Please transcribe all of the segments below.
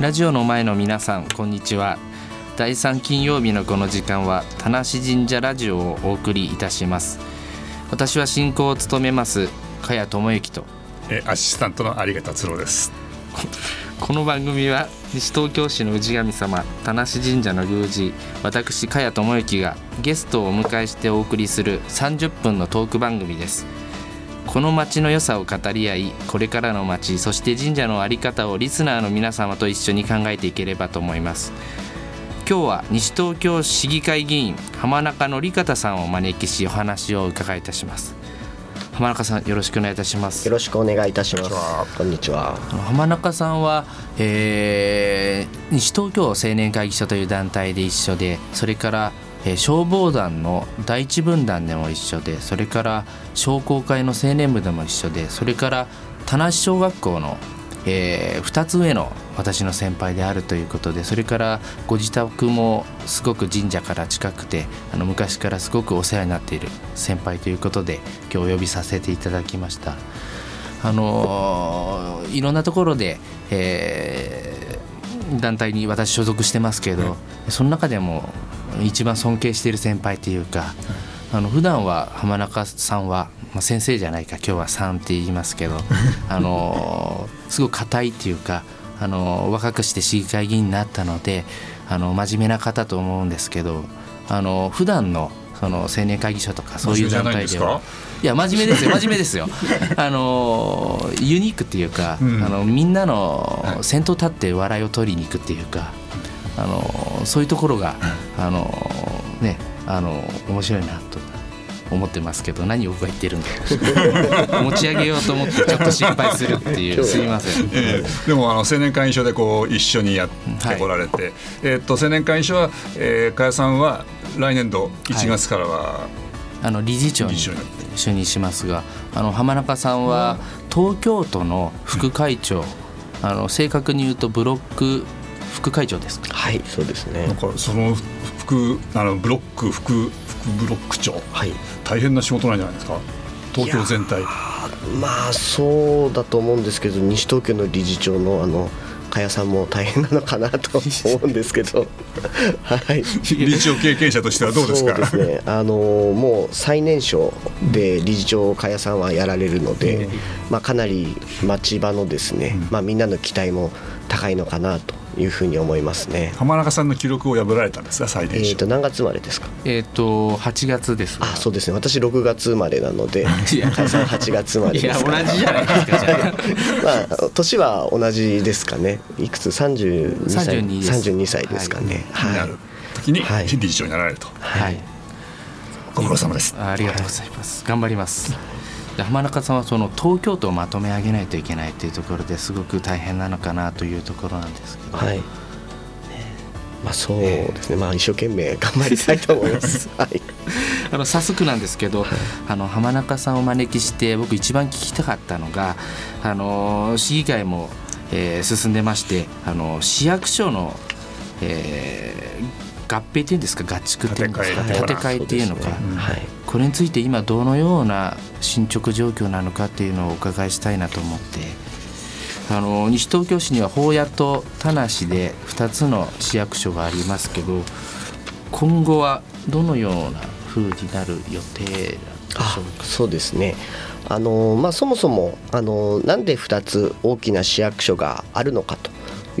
ラジオの前の皆さんこんにちは。第3金曜日のこの時間は田無神社ラジオをお送りいたします。私は進行を務めます茅智之と。えアシスタントの有賀達郎です。この番組は西東京市の氏神様田無神社の宮司私茅智之がゲストをお迎えしてお送りする30分のトーク番組ですこの町の良さを語り合いこれからの町そして神社の在り方をリスナーの皆様と一緒に考えていければと思います。今日は西東京市議会議員浜中則方さんをお招きしお話を伺いいたします。浜中さんよろしくお願いいたします。よろしくお願いいたします。こんにちは。浜中さんは、えー、西東京青年会議所という団体で一緒でそれからえー、消防団の第一分団でも一緒でそれから商工会の青年部でも一緒でそれから田無小学校の、えー、2つ上の私の先輩であるということでそれからご自宅もすごく神社から近くてあの昔からすごくお世話になっている先輩ということで今日お呼びさせていただきました。あのー、いろんなところで、えー、団体に私所属してますけど、その中でも一番尊敬している先輩というか、あの普段は浜中さんは、まあ、先生じゃないか今日はさんって言いますけど あのすごく硬いっていうかあの若くして市議会議員になったのであの真面目な方と思うんですけどあの普段のその青年会議所とかそういう団体では。いや真面目ですよ 真面目ですよ。あのユニークっていうか、うん、あのみんなの先頭立って笑いを取りに行くっていうかあのそういうところがあのねあの面白いなと思ってますけど何を僕が言ってるんだ 持ち上げようと思ってちょっと心配するっていう。すみません、えー、でもあの青年会員所でこう一緒にやってこられて、はい、えー、っと青年会員所は、えー、加谷さんは来年度1月からは、はい、あの理事長に就任しますがあの浜中さんは東京都の副会長、あの正確に言うとブロック副会長ですはいそうですね。なんかその副あのブロック副副ブロック長、はい、大変な仕事なんじゃないですか？東京全体。まあそうだと思うんですけど西東京の理事長のあの加谷さんも大変なのかなと 思うんですけど、はい、理事長経験者としてはどうですか？そうですね。あのもう最年少で理事長加谷さんはやられるので、まあ、かなり町場のですね、まあ、みんなの期待も高いのかなというふうに思いますね。浜中さんの記録を破られたんですか？最年少えっ、と何月生まれですか？えっ、と8月ですあそうですね。私6月生まれなので。加さん8月生まれですか。ら同じじゃないですか まあ年は同じですかね。いくつ？32歳。32歳ですかね。はい、なる時に理事長になられると。はい。ご苦労様です。ありがとうございます、頑張りますで浜中さんはその東京都をまとめ上げないといけないというところですごく大変なのかなというところなんですけど。はい。まあ、そうですね、まあ、一生懸命頑張りたいと思います。はい、あの早速なんですけど、はい、あの浜中さんをお招きして僕一番聞きたかったのがあの市議会も、えー、進んでましてあの市役所の、えー、合併っていうんですか？合築っていうんですか？建て替えっていうのか、ね。はい、これについて今どのような進捗状況なのかっていうのをお伺いしたいなと思って。あの西東京市には法屋と田無で2つの市役所がありますけど今後はどのような風になる予定でしょうか？そうですね。あのまあ、そもそもあのなんで2つ大きな市役所があるのかと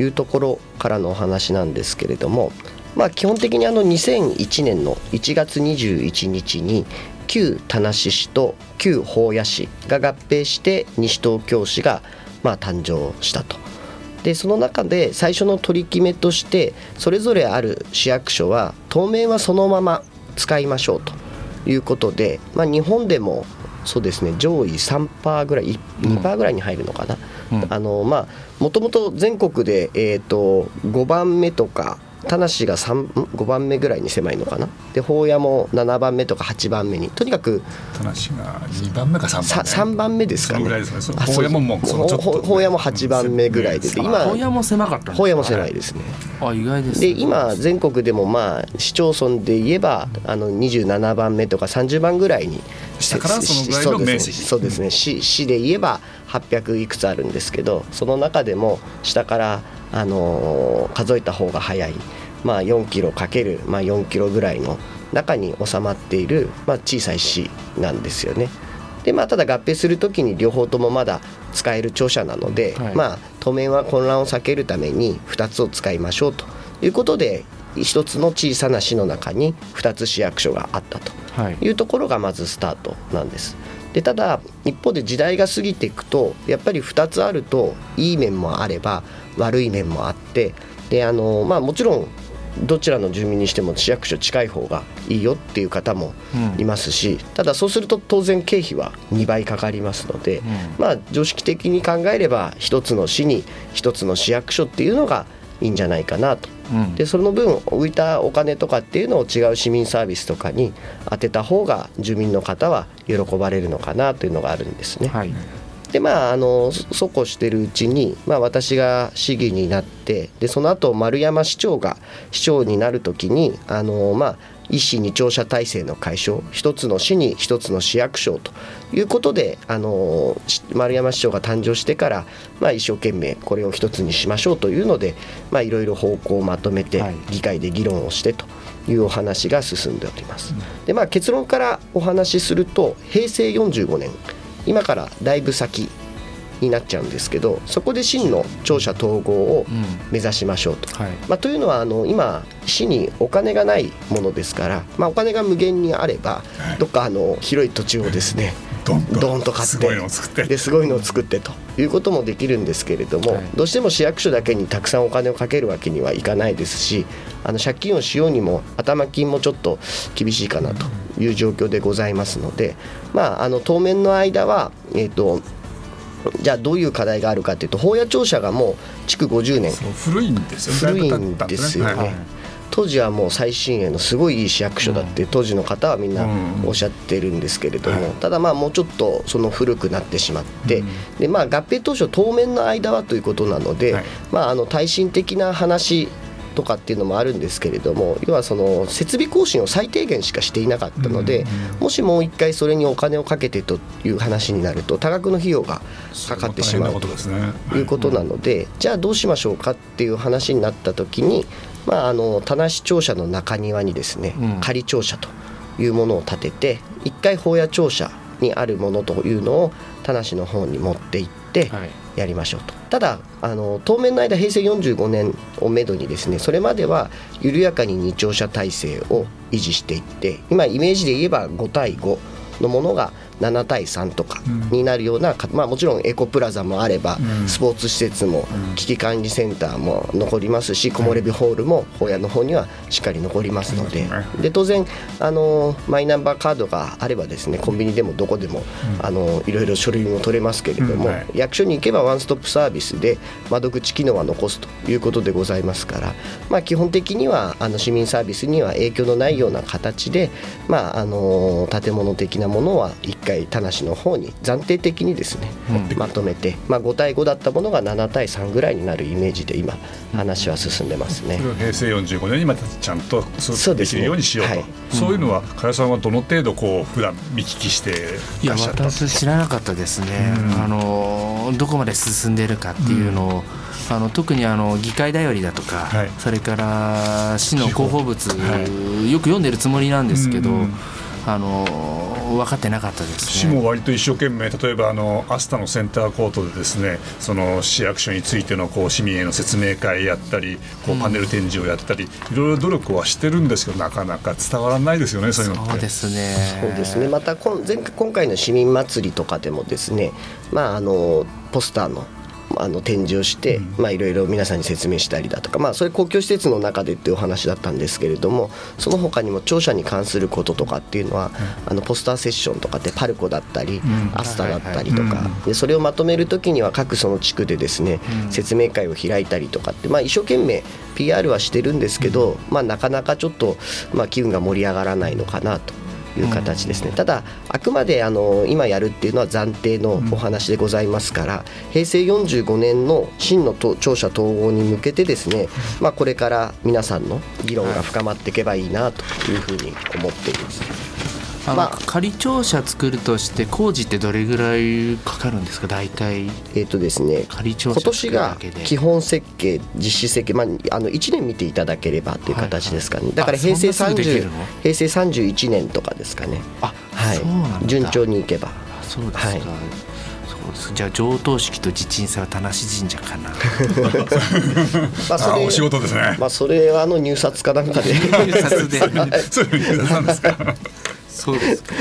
いうところからのお話なんですけれどもまあ、基本的にあの2001年の1月21日に旧田無市と旧保谷市が合併して西東京市がまあ誕生したと。でその中で最初の取り決めとしてそれぞれある市役所は当面はそのまま使いましょうと。いうことで、まあ、日本でもそうですね上位3%ぐらい2%ぐらいに入るのかな、うん。うん、あのまあもともと全国で、えーと5番目とか田無が5番目ぐらいに狭いのかな？で法屋も7番目とか8番目に。とにかく田無が2番目か3番目？3番目ですかね。法屋ももう法屋も8番目ぐらいで今法屋も狭かった法屋も狭いですね。あ意外ですで今全国でもまあ市町村で言えばあの27番目とか30番ぐらいに下からそのぐらいの面積そうですね。市市で言えば800いくつあるんですけどその中でも下からあのー、数えた方が早い、まあ、4キロかける、まあ、4キロぐらいの中に収まっている、まあ、小さい市なんですよね。でまあ、ただ合併する時に両方ともまだ使える庁舎なので、はい、まあ、当面は混乱を避けるために2つを使いましょうと。いうことで1つの小さな市の中に2つ市役所があったと。いうところがまずスタートなんです。でただ一方で時代が過ぎていくとやっぱり2つあるといい面もあれば悪い面もあってであの、まあ、もちろんどちらの住民にしても市役所近い方がいいよっていう方もいますし、うん、ただそうすると当然経費は2倍かかりますので、うん、まあ常識的に考えれば一つの市に一つの市役所っていうのがいいんじゃないかなと、うん、でその分浮いたお金とかっていうのを違う市民サービスとかに当てた方が住民の方は喜ばれるのかなというのがあるんですね。はい。でまああのそうこうしてるうちに、まあ、私が市議になってでその後丸山市長が市長になる時にあのまあ一市二庁舎体制の解消一つの市に一つの市役所ということであの丸山市長が誕生してから、まあ、一生懸命これを一つにしましょうというのでいろいろ方向をまとめて議会で議論をしてというお話が進んでおります。でまあ、結論からお話しすると平成45年今からだいぶ先になっちゃうんですけどそこで真の庁舎統合を目指しましょうと。うんはい、まあ、というのはあの今市にお金がないものですから、まあ、お金が無限にあれば、どっかあの広い土地をですね、ドンと買ってすごいのを作って。ですごいのを作ってということもできるんですけれども、はい、どうしても市役所だけにたくさんお金をかけるわけにはいかないですしあの借金をしようにも頭金もちょっと厳しいかなという状況でございますので、まあ、あの当面の間は、えーとじゃあどういう課題があるかというと法屋庁舎がもう築50年。古いんですよ。古いんですよ。ね、はい、当時はもう最新鋭のすごいいい市役所だって当時の方はみんなおっしゃってるんですけれども、ただまあもうちょっとその古くなってしまって、でまあ合併当初当面の間はということなので、まああの耐震的な話とかっていうのもあるんですけれども要はその設備更新を最低限しかしていなかったので、もしもう一回それにお金をかけてという話になると多額の費用がかかってしまうということなので、じゃあどうしましょうかっていう話になった時に、まあ、あの田無庁舎の中庭にですね、仮庁舎というものを建てて一回法屋庁舎にあるものというのを田無の方に持っていってやりましょうと。ただあの当面の間平成45年をめどにですねそれまでは緩やかに二庁舎体制を維持していって今イメージで言えば5対5のものが7対3とかになるような、まあ、もちろんエコプラザもあれば、スポーツ施設も危機管理センターも残りますし木漏れ日ホールも法屋の方にはしっかり残りますので。で当然あのマイナンバーカードがあればですねコンビニでもどこでも、あのいろいろ書類も取れますけれども、役所に行けばワンストップサービスで窓口機能は残すということでございますから、まあ、基本的にはあの市民サービスには影響のないような形で、まあ、あの建物的なものは1回回田無の方に暫定的にですね、うん、まとめて、まあ、5対5だったものが7対3ぐらいになるイメージで今話は進んでますね、うん、平成45年にまたちゃんとそうできるようにしようと、ねはい、そういうのは加谷さんはどの程度こう普段見聞きしていや私知らなかったですね、あのどこまで進んでいるかっていうのを、あの特にあの議会だよりだとか、はい、それから市の広報物、はい、よく読んでるつもりなんですけど、あの分かってなかったです、ね、市も割と一生懸命例えばあのアスタのセンターコートでですねその市役所についてのこう市民への説明会やったりこうパネル展示をやったり、うん、いろいろ努力はしてるんですけどなかなか伝わらないですよねそういうのそうですね。そうですね。また今前今回の市民祭りとかでもですねまああのポスターのあの展示をしていろいろ皆さんに説明したりだとか、まあ、それ公共施設の中でっていうお話だったんですけれどもその他にも庁舎に関することとかっていうのは、あのポスターセッションとかってパルコだったり、アスタだったりとか、でそれをまとめる時には各その地区でですね、説明会を開いたりとかって、まあ、一生懸命 PR はしてるんですけど、まあ、なかなかちょっと、まあ、機運が盛り上がらないのかなと。いう形ですね、ただあくまであの今やるっていうのは暫定のお話でございますから、平成45年の真の庁舎統合に向けてですね、まあ、これから皆さんの議論が深まっていけばいいなというふうに思っています。あのまあ。仮庁舎作るとして工事ってどれぐらいかかるんですか？大体。えっ、とですね。仮庁舎今年が基本設計実施設計、まあ、あの1年見ていただければっていう形ですかね、だからあ平成そんなすぐできる30の？平成31年とかですかね。あ、はい。そうなんだ。順調にいけば。あそうですか、はい。そうですじゃあ上等式と地鎮祭は田無神社かな。まあそれあお仕事ですね。まあそれはあの入札かなんかで。入札で。そういう意味なんですか？そうです。か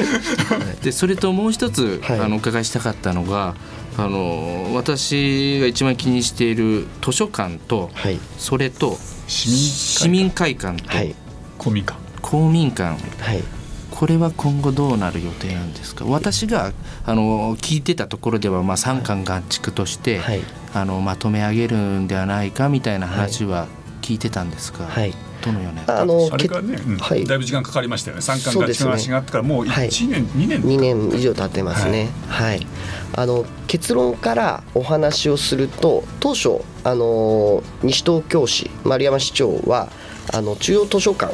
でそれともう一つ、はい。あのお伺いしたかったのがあの私が一番気にしている図書館と、はい。それと市民市民会館とはい。公民館。公民館。はい。これは今後どうなる予定なんですか？私があの聞いてたところでは、まあ、三館合築として、はい。あのまとめ上げるんではないかみたいな話は聞いてたんですが、はいどのようなあのあれからね、うんはい。だいぶ時間かかりましたよね。三巻がそうですね。話があってからもうはい。一年、二年。2年以上経ってますね、はい。あの結論からお話をすると当初あの西東京市丸山市長はあの中央図書館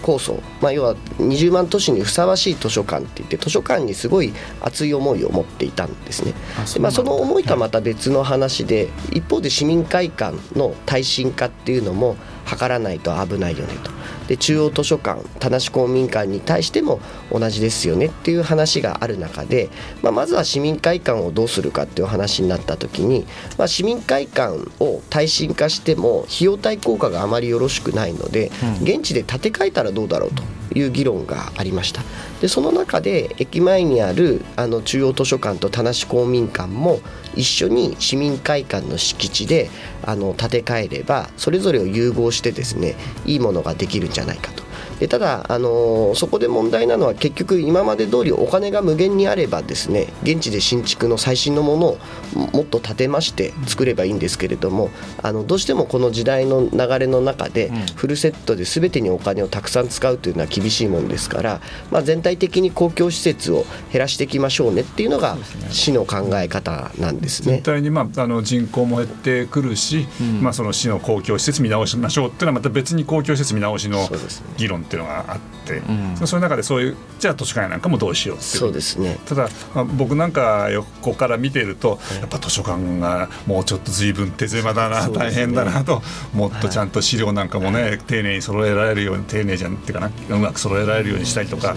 構想、まあ、要は20万都市にふさわしい図書館って言って図書館にすごい熱い思いを持っていたんですね。あでまあ、その思いとはままた別の話で、一方で市民会館の耐震化っていうのも図らないと危ないよねと。で中央図書館田無公民館に対しても同じですよねっていう話がある中で、まあ、まずは市民会館をどうするかっていう話になった時に、まあ、市民会館を耐震化しても費用対効果があまりよろしくないので、うん。現地で建て替えたらどうだろうという議論がありました。でその中で駅前にあるあの中央図書館と田無公民館も一緒に市民会館の敷地であの建て替えればそれぞれを融合してですねいいものができるるんじゃないかと。でただ、あのそこで問題なのは結局今まで通りお金が無限にあればですね現地で新築の最新のものをもっと建てまして作ればいいんですけれどもあのどうしてもこの時代の流れの中でうん。フルセットで全てにお金をたくさん使うというのは厳しいものですから、まあ、全体的に公共施設を減らしていきましょうねっていうのが市の考え方なんですね。全。体に、まあ、あの人口も減ってくるし、ん。まあ、その市の公共施設見直しましょうっていうのはまた別に公共施設見直しの議論っていうのがあって、ん。そういう中でそういうじゃあ図書館なんかもどうしようっていう。そうですね。ただ、まあ僕なんか横から見てるとやっぱ図書館がもうちょっと随分手狭だな、大変だなともっとちゃんと資料なんかもね、丁寧に揃えられるように丁寧じゃんっていうかなうまく揃えられるようにしたりとか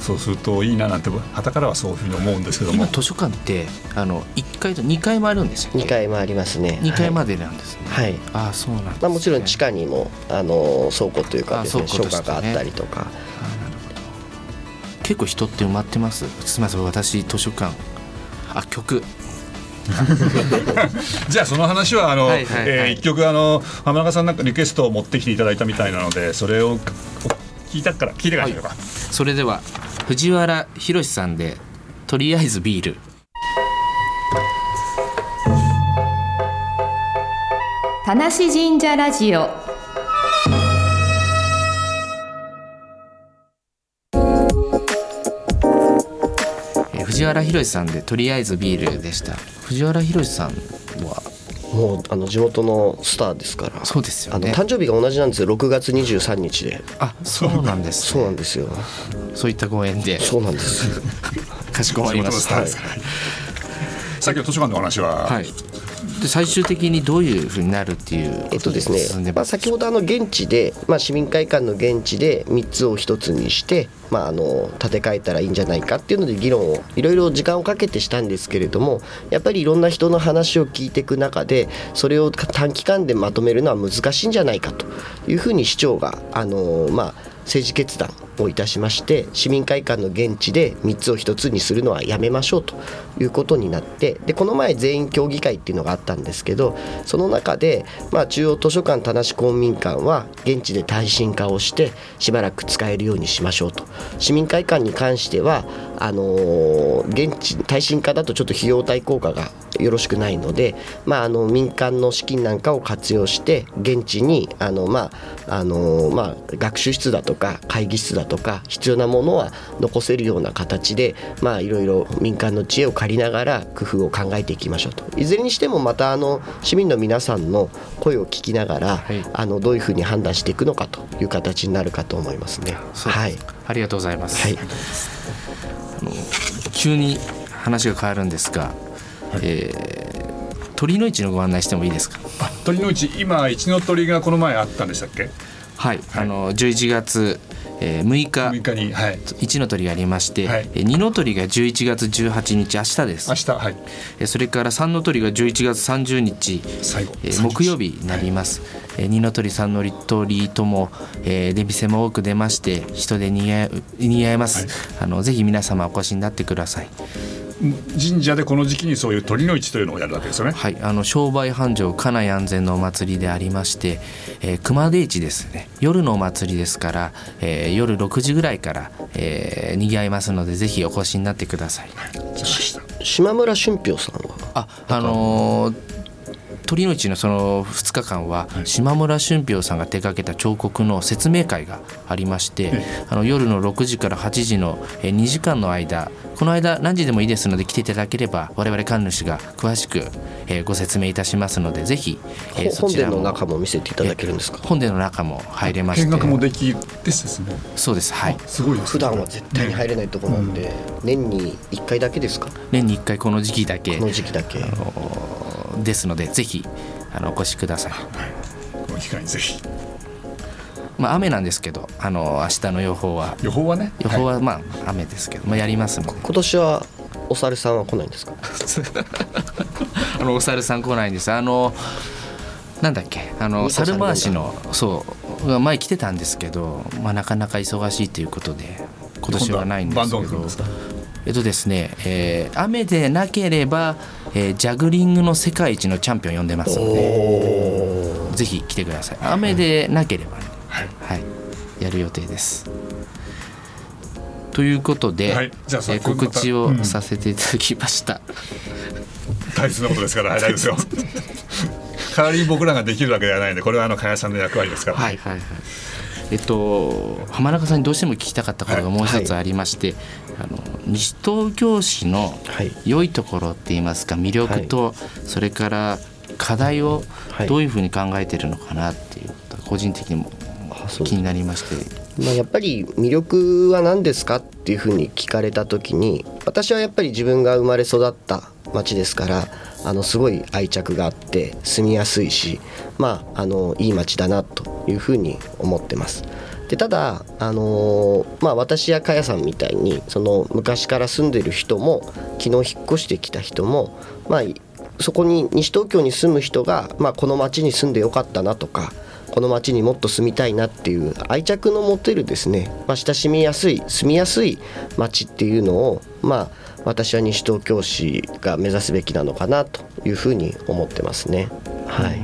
そうするといいななんて旗からはそういうふうに思うんですけども。今図書館ってあの1階と2階もあるんですよ、2階もありますね。2階まで、でなんですね、はい。ああそうなんです、ね。まあ、もちろん地下にもあの倉庫というかですねあ倉庫書家があったりとか。あーなるほど。結構人って埋まってます？すみません私図書館。あ曲 じゃあその話はあの、はいはいはい。えー一曲あの浜中さんなんかリクエストを持ってきていただいたみたいなのでそれを聞いたから聞いてからにしようか、それでは藤原宏さんでとりあえずビール。田無神社ラジオ藤原宏さんでとりあえずビールでした。藤原宏さんは？もうあの地元のスターですから。そうですよあのね誕生日が同じなんですよ。6月23日で。あそうなんです、そうなんですよ。そういったご縁で。そうなんですよ。かしこまりました。地元のスターですから。さっきの図書館の話は、はいで最終的にどういうふうになるっていうえっとですね。まあ、先ほどあの現地で、まあ、市民会館の現地で3つを1つにして、まあ、あの建て替えたらいいんじゃないかっていうので議論をいろいろ時間をかけてしたんですけれどもやっぱりいろんな人の話を聞いていく中でそれを短期間でまとめるのは難しいんじゃないかというふうに市長があの、まあ、政治決断をいたしまして市民会館の現地で3つを1つにするのはやめましょうということになってでこの前全員協議会っていうのがあったんですけどその中で、まあ、中央図書館田無公民館は現地で耐震化をしてしばらく使えるようにしましょうと。市民会館に関してはあのー現地耐震化だとちょっと費用対効果がよろしくないので、まあ、あの民間の資金なんかを活用して現地にあの、まああのまあ、学習室だとか会議室だだとか必要なものは残せるような形でまあいろいろ民間の知恵を借りながら工夫を考えていきましょうと。いずれにしてもまたあの市民の皆さんの声を聞きながら、はい。あのどういうふうに判断していくのかという形になるかと思いますね。す。はい、ありがとうございます、はい。急に話が変わるんですが、えー鳥の市のご案内してもいいですか？あ鳥の市今一の鳥がこの前あったんでしたっけ？はい、あの11月、えー6日6日にはい。一の鳥がありまして、はい。えー二の鳥が11月18日明日です。明日はい。えーそれから三の鳥が11月30日最後。えー木曜日になります、えー二の鳥三の鳥とも、えー出店も多く出まして人でにぎわいにぎわいます、あのぜひ皆様お越しになってください神社でこの時期にそういう鳥の市というのをやるわけですよね。はい、あの商売繁盛家内安全のお祭りでありまして、えー熊手市ですね。夜のお祭りですから、えー夜6時ぐらいから、えー、にぎわいますのでぜひお越しになってください。島村俊平さんは？ああのー鳥の市のその2日間は島村俊平さんが手掛けた彫刻の説明会がありましてあの夜の6時から8時のえー2時間の間この間何時でもいいですので来ていただければ我々神主が詳しくえーご説明いたしますのでぜひえーそ本ちらも殿の中も見せていただけるんですか？本殿の中も入れまして。見学もできですね。そうですはい。すごいですね。普段は絶対に入れないところなんで、年に1回だけですか？こ年に1回この時期だけ。の時期だけですのでぜひあのお越しください。この機会にぜひ。まあ雨なんですけどあの明日の予報は。予報はね。予報はい。はまあ雨ですけど、まあ、やりますので。今年はお猿さんは来ないんですか？あのお猿さん来ないんです。あのなんだっけ？あの猿回しのそう前来てたんですけど、まあ、なかなか忙しいということで今年はないんですバンドけどン君ですか？えっとですね、えー雨でなければ、えージャグリングの世界一のチャンピオン呼んでますのでぜひ来てください。雨でなければね。はい。はい、やる予定です。ということで、はい。じゃあ告知をさせていただきました。大切なことですからはい大丈夫ですよ。代わりに僕らができるわけではないのでこれはあの加谷さんの役割ですから。はいはいはい。えっと浜中さんにどうしても聞きたかったことがもう一つありまして、あの西東京市のはい。良いところって言いますか魅力と、それから課題をはい。どういうふうに考えてるのかなっていうことが個人的にも気になりまして。まあ、やっぱり魅力は何ですかっていうふうに聞かれた時に私はやっぱり自分が生まれ育った町ですからあのすごい愛着があって住みやすいしまああのいい町だなというふうに思ってます。でただ、あのまあ、私やかやさんみたいにその昔から住んでる人も昨日引っ越してきた人も、まあ、そこに西東京に住む人が、まあ、この町に住んでよかったなとかこの町にもっと住みたいなっていう愛着の持てるですね、まあ、親しみやすい住みやすい町っていうのをまあ私は西東京市が目指すべきなのかなというふうに思ってますね。はい、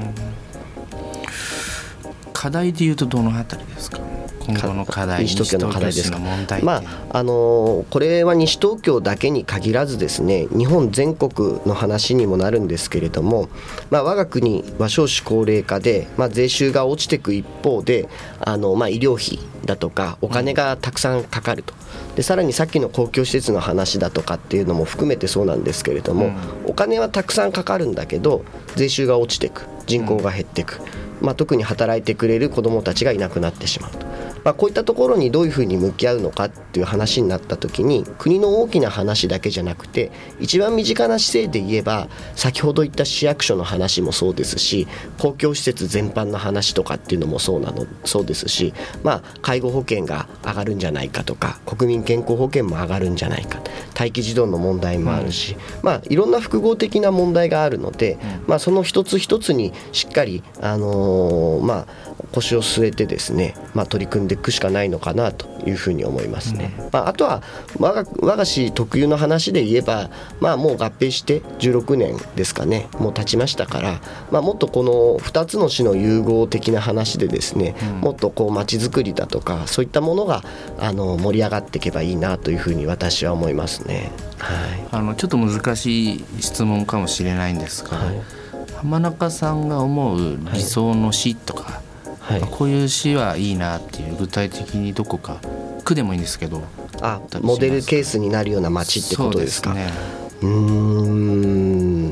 課題でいうとどのあたりですか？今後の課題西東京の課題ですか？まああのーこれは西東京だけに限らずですね日本全国の話にもなるんですけれども、まあ、我が国は少子高齢化で、まあ、税収が落ちていく一方であの、まあ、医療費だとかお金がたくさんかかると。でさらにさっきの公共施設の話だとかっていうのも含めてそうなんですけれども、お金はたくさんかかるんだけど税収が落ちていく人口が減っていく、まあ、特に働いてくれる子どもたちがいなくなってしまうと、まあ、こういったところにどういうふうに向き合うのかっていう話になった時に国の大きな話だけじゃなくて一番身近な姿勢で言えば先ほど言った市役所の話もそうですし公共施設全般の話とかっていうのもそうなのそうですし、まあ、介護保険が上がるんじゃないかとか国民健康保険も上がるんじゃないか待機児童の問題もあるし、まあ、いろんな複合的な問題があるので、まあ、その一つ一つにしっかり、あのーまあ、腰を据えてですね、まあ、取り組んでいくしかないのかなというふうに思いますね。まあ、あとは我が我が市特有の話で言えば、まあ、もう合併して16年ですかねもう経ちましたから、まあ、もっとこの2つの市の融合的な話でですね、もっとこう街づくりだとかそういったものがあの盛り上がっていけばいいなというふうに私は思いますね。はいあのちょっと難しい質問かもしれないんですが、浜中さんが思う理想の死とか、はい。こういう死はいいなっていう具体的にどこか区でもいいんですけど。あモデルケースになるような街ってことですか？そうね。ん。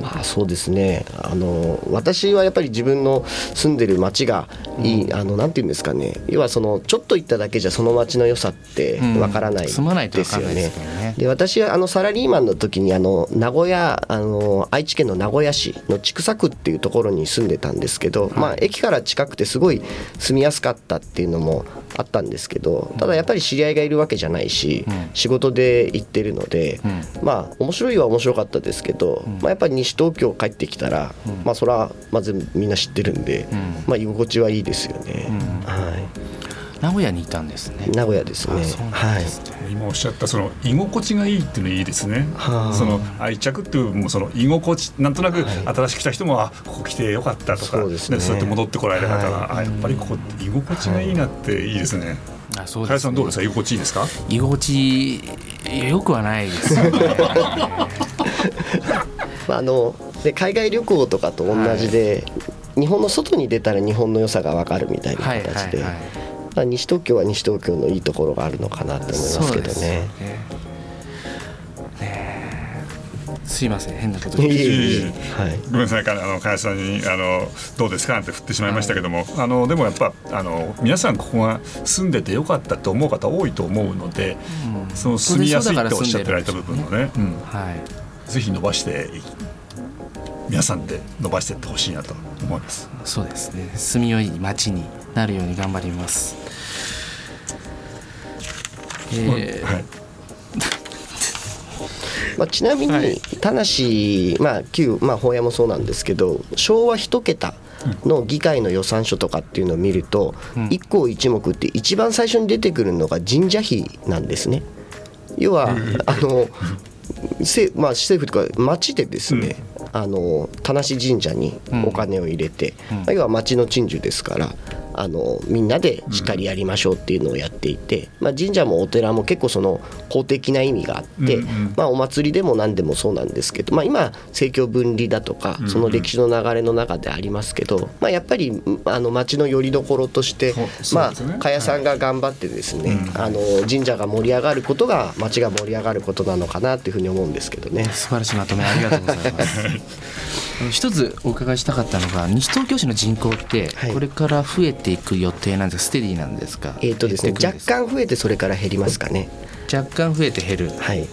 まあそうですね。あの私はやっぱり自分の住んでる町がいい、あのなんていうんですかね。要はそのちょっと行っただけじゃその町の良さってわからない住まないとわですよねね。で私はあのサラリーマンの時にあの名古屋あの愛知県の名古屋市の千種区っていうところに住んでたんですけど、まあ、駅から近くてすごい住みやすかったっていうのもあったんですけどただやっぱり知り合いがいるわけじゃないし、仕事で行ってるので、まあ面白いは面白かったですけど、まあ、やっぱり西東京帰ってきたら、まあそれはまずみんな知ってるんで、まあ居心地はいいですよね、は名古屋にいたんですね。い、名古屋ですね。あそうなはいんですね、今おっしゃったその居心地がいいっていうのいいですね。はあ。その愛着っていうもうその居心地なんとなく新しく来た人も、あここ来てよかったとかそうですね。そうやって戻ってこられる方が、はい。あやっぱりここ居心地がいいなっていいですね。あそう林さんどうですか？居心地いいですか？居心地よくはないですよね。まあ、あので海外旅行とかと同じで、日本の外に出たら日本の良さが分かるみたいなはい形で、はいはいまあ、西東京は西東京のいいところがあるのかなと思いますけどね。すいません。変なこといえ言って。いえいえはい。ごめんなさい。あの林さんにあのどうですかなんて振ってしまいましたけども、あのでもやっぱあの皆さんここが住んでてよかったと思う方多いと思うので、その住みやすいっておっしゃってられた部分のね、うん。はい。ぜひ伸ばして皆さんで伸ばしていってほしいなと思います。そうですね。住みよい街になるように頑張りますえー。はい。まあ、ちなみに、はい。田無、まあ、旧、まあ、法屋もそうなんですけど昭和一桁の議会の予算書とかっていうのを見ると、一項一目って一番最初に出てくるのが神社費なんですね。要は、あのせまあ、政府とか町でですね、あの田無神社にお金を入れて、要は町の鎮守ですからあのみんなでしっかりやりましょうっていうのをやっていて、まあ、神社もお寺も結構その公的な意味があって、うんうん。まあ、お祭りでも何でもそうなんですけど、まあ、今政教分離だとかその歴史の流れの中でありますけど、まあ、やっぱりあの町の拠り所としてそうそうまあさんが頑張ってですね、あの神社が盛り上がることが町が盛り上がることなのかなっていうふうに思うんですけどね。素晴らしいまとめありがとうございます 一つお伺いしたかったのが西東京市の人口ってはい。これから増えていく予定なんですか？ステディなんですか？えーとですね、若干増えてそれから減りますかね。若干増えて減る。はい、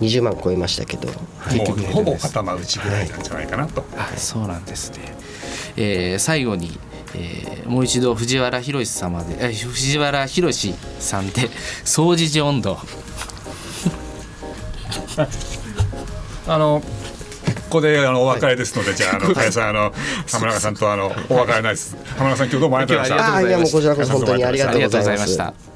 20万超えましたけど、結局もうほぼ頭打ちぐらいなんじゃないかなと。あそうなんですね、えー最後に、えーもう一度藤原宏様でえ藤原宏さんで総持寺温度 あのここであのお別れですので、じゃああの林さんあの浜中さんとあのお別れないです。浜中さん今日どうもありがとうございました。いやもうこちらこそ本当にありがとうございました